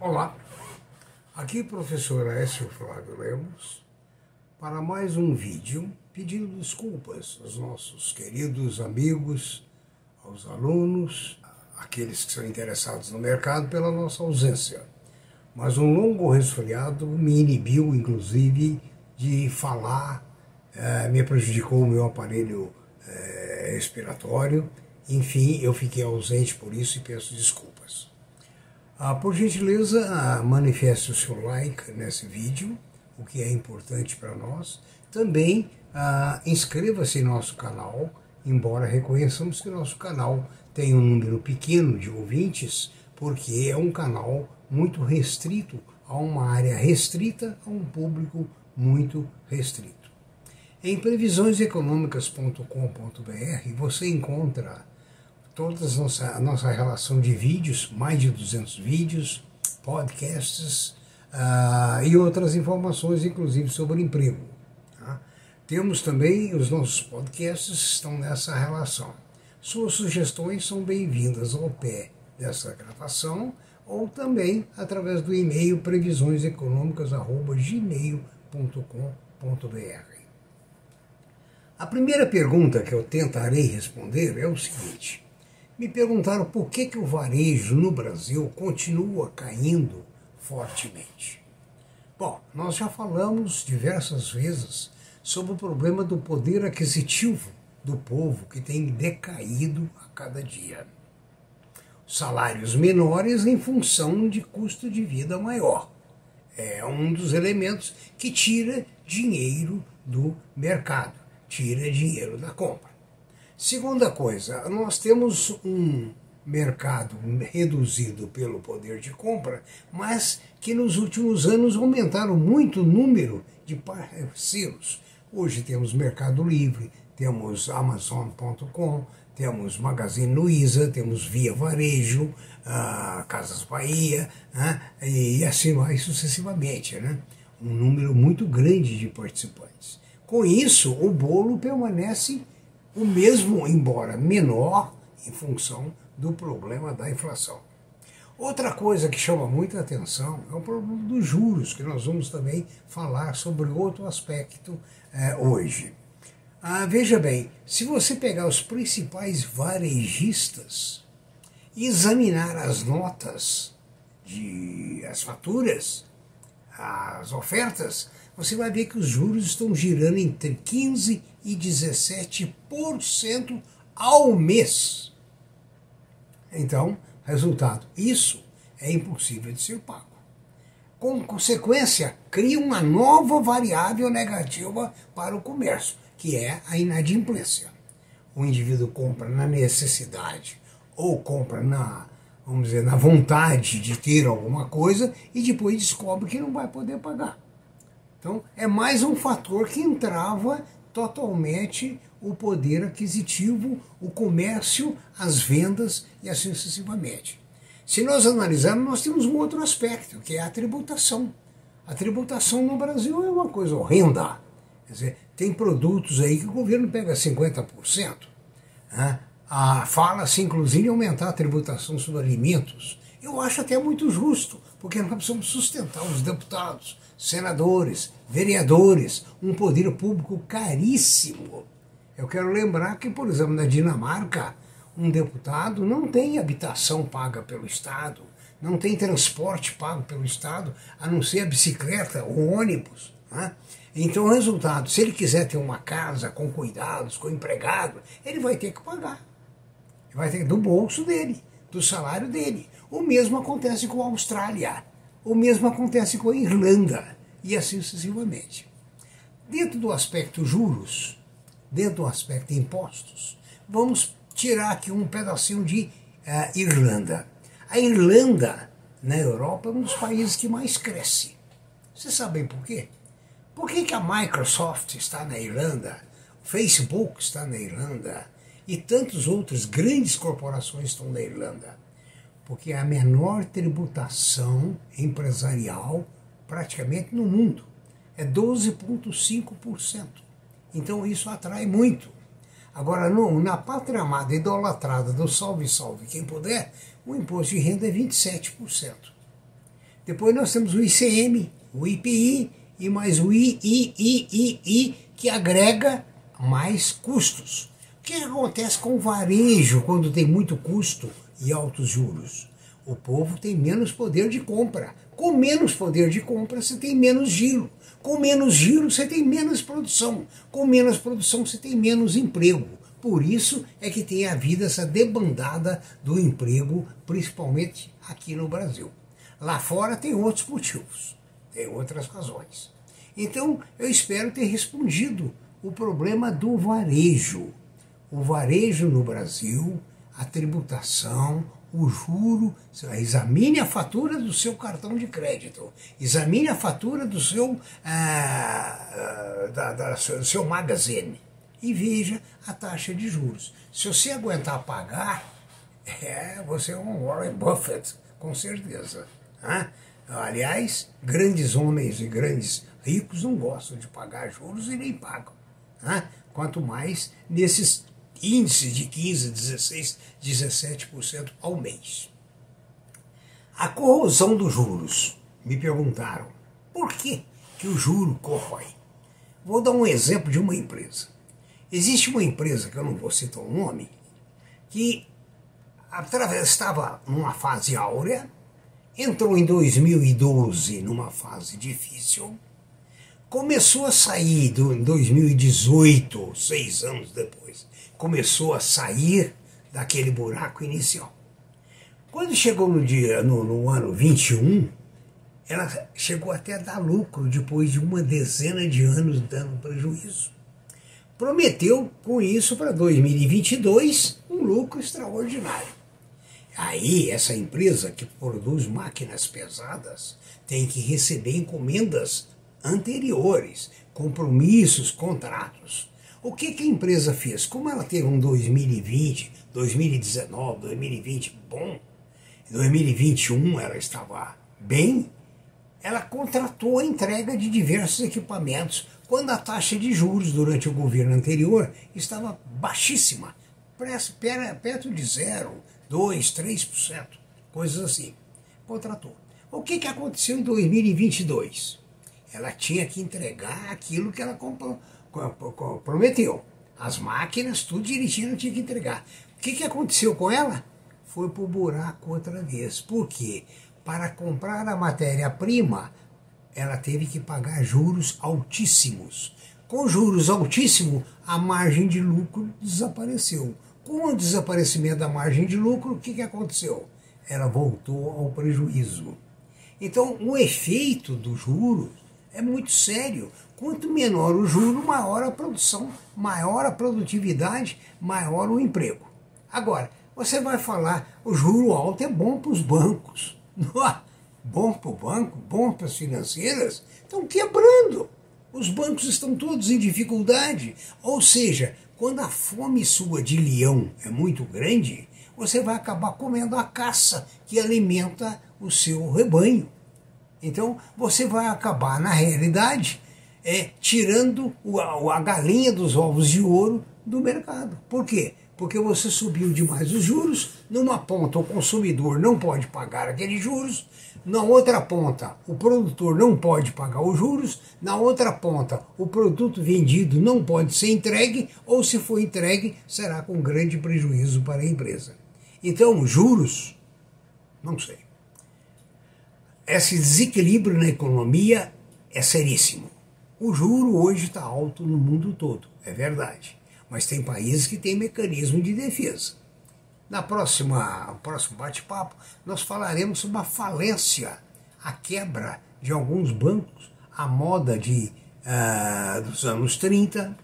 Olá, aqui professor Aécio Flávio Lemos para mais um vídeo pedindo desculpas aos nossos queridos amigos, aos alunos, aqueles que são interessados no mercado pela nossa ausência. Mas um longo resfriado me inibiu, inclusive, de falar, eh, me prejudicou o meu aparelho eh, respiratório. Enfim, eu fiquei ausente por isso e peço desculpas. Ah, por gentileza, ah, manifeste o seu like nesse vídeo, o que é importante para nós. Também ah, inscreva-se em nosso canal, embora reconheçamos que nosso canal tem um número pequeno de ouvintes, porque é um canal muito restrito a uma área restrita, a um público muito restrito. Em previsioneseconômicas.com.br você encontra toda a nossa, a nossa relação de vídeos, mais de 200 vídeos, podcasts uh, e outras informações, inclusive sobre emprego. Tá? Temos também os nossos podcasts estão nessa relação. Suas sugestões são bem-vindas ao pé dessa gravação ou também através do e-mail previsioneseconômicas.gmail.com.br. A primeira pergunta que eu tentarei responder é o seguinte: me perguntaram por que, que o varejo no Brasil continua caindo fortemente. Bom, nós já falamos diversas vezes sobre o problema do poder aquisitivo do povo que tem decaído a cada dia. Salários menores em função de custo de vida maior. É um dos elementos que tira dinheiro do mercado, tira dinheiro da compra. Segunda coisa, nós temos um mercado reduzido pelo poder de compra, mas que nos últimos anos aumentaram muito o número de parceiros. Hoje temos Mercado Livre, temos Amazon.com, temos Magazine Luiza, temos Via Varejo, uh, Casas Bahia, uh, e assim vai sucessivamente. Né? Um número muito grande de participantes. Com isso, o bolo permanece o mesmo, embora menor, em função do problema da inflação. Outra coisa que chama muita atenção é o problema dos juros, que nós vamos também falar sobre outro aspecto é, hoje. Ah, veja bem, se você pegar os principais varejistas e examinar as notas, de, as faturas, as ofertas, você vai ver que os juros estão girando entre 15% e 17% ao mês. Então, resultado, isso é impossível de ser pago. Com consequência, cria uma nova variável negativa para o comércio, que é a inadimplência. O indivíduo compra na necessidade ou compra na, vamos dizer, na vontade de ter alguma coisa e depois descobre que não vai poder pagar. Então, é mais um fator que entrava totalmente o poder aquisitivo, o comércio, as vendas e assim sucessivamente. Se nós analisarmos, nós temos um outro aspecto, que é a tributação. A tributação no Brasil é uma coisa horrenda. Quer dizer, tem produtos aí que o governo pega 50%. Né? Ah, Fala-se, inclusive, em aumentar a tributação sobre alimentos. Eu acho até muito justo, porque nós precisamos sustentar os deputados, senadores, vereadores, um poder público caríssimo. Eu quero lembrar que, por exemplo, na Dinamarca, um deputado não tem habitação paga pelo Estado, não tem transporte pago pelo Estado, a não ser a bicicleta, o ônibus. Né? Então, o resultado, se ele quiser ter uma casa com cuidados, com empregado, ele vai ter que pagar. Vai ter do bolso dele, do salário dele. O mesmo acontece com a Austrália. O mesmo acontece com a Irlanda e assim sucessivamente. Dentro do aspecto juros, dentro do aspecto impostos, vamos tirar aqui um pedacinho de uh, Irlanda. A Irlanda, na Europa, é um dos países que mais cresce. Vocês sabem por quê? Por que, que a Microsoft está na Irlanda, o Facebook está na Irlanda e tantas outras grandes corporações estão na Irlanda? porque é a menor tributação empresarial praticamente no mundo. É 12,5%. Então isso atrai muito. Agora, no, na pátria amada idolatrada do salve, salve quem puder, o imposto de renda é 27%. Depois nós temos o ICM, o IPI e mais o IIII, que agrega mais custos. O que acontece com o varejo quando tem muito custo e altos juros? O povo tem menos poder de compra. Com menos poder de compra, você tem menos giro. Com menos giro, você tem menos produção. Com menos produção, você tem menos emprego. Por isso é que tem havido essa debandada do emprego, principalmente aqui no Brasil. Lá fora tem outros motivos, tem outras razões. Então, eu espero ter respondido o problema do varejo. O varejo no Brasil, a tributação, o juro, examine a fatura do seu cartão de crédito, examine a fatura do seu, ah, da, da, do seu magazine e veja a taxa de juros. Se você aguentar pagar, é, você é um Warren Buffett, com certeza. Né? Aliás, grandes homens e grandes ricos não gostam de pagar juros e nem pagam. Né? Quanto mais nesses índice de 15, 16, 17% ao mês. A corrosão dos juros. Me perguntaram, por que, que o juro corrói? Vou dar um exemplo de uma empresa. Existe uma empresa, que eu não vou citar o nome, que estava numa fase áurea, entrou em 2012 numa fase difícil, começou a sair do, em 2018, seis anos depois, começou a sair daquele buraco inicial. Quando chegou no dia no, no ano 21, ela chegou até a dar lucro depois de uma dezena de anos dando prejuízo. Prometeu com isso para 2022 um lucro extraordinário. Aí, essa empresa que produz máquinas pesadas tem que receber encomendas anteriores, compromissos, contratos. O que, que a empresa fez? Como ela teve um 2020, 2019, 2020 bom, 2021 ela estava bem, ela contratou a entrega de diversos equipamentos quando a taxa de juros durante o governo anterior estava baixíssima, perto de zero, 2, 3%, coisas assim. Contratou. O que, que aconteceu em 2022? Ela tinha que entregar aquilo que ela comprou prometeu. As máquinas, tudo direitinho, ela tinha que entregar. O que, que aconteceu com ela? Foi para o buraco outra vez. Por quê? Para comprar a matéria-prima, ela teve que pagar juros altíssimos. Com juros altíssimos, a margem de lucro desapareceu. Com o desaparecimento da margem de lucro, o que, que aconteceu? Ela voltou ao prejuízo. Então, o efeito dos juros é muito sério. Quanto menor o juro, maior a produção, maior a produtividade, maior o emprego. Agora, você vai falar, o juro alto é bom para os bancos. bom para o banco, bom para as financeiras, estão quebrando. Os bancos estão todos em dificuldade. Ou seja, quando a fome sua de leão é muito grande, você vai acabar comendo a caça que alimenta o seu rebanho. Então você vai acabar, na realidade, é, tirando o, a galinha dos ovos de ouro do mercado. Por quê? Porque você subiu demais os juros, numa ponta o consumidor não pode pagar aqueles juros, na outra ponta o produtor não pode pagar os juros, na outra ponta o produto vendido não pode ser entregue, ou se for entregue, será com grande prejuízo para a empresa. Então, juros, não sei. Esse desequilíbrio na economia é seríssimo. O juro hoje está alto no mundo todo, é verdade. Mas tem países que têm mecanismo de defesa. Na próxima, no próximo bate-papo, nós falaremos sobre a falência, a quebra de alguns bancos, a moda de, uh, dos anos 30,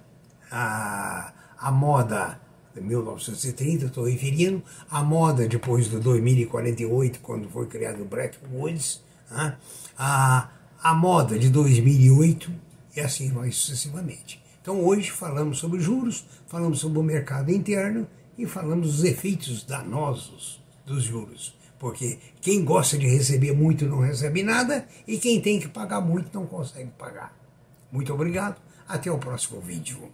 a, a moda 1930, estou referindo, a moda depois do 2048, quando foi criado o Bretton Woods, né? a, a moda de 2008 e assim vai sucessivamente. Então hoje falamos sobre juros, falamos sobre o mercado interno e falamos dos efeitos danosos dos juros. Porque quem gosta de receber muito não recebe nada e quem tem que pagar muito não consegue pagar. Muito obrigado, até o próximo vídeo.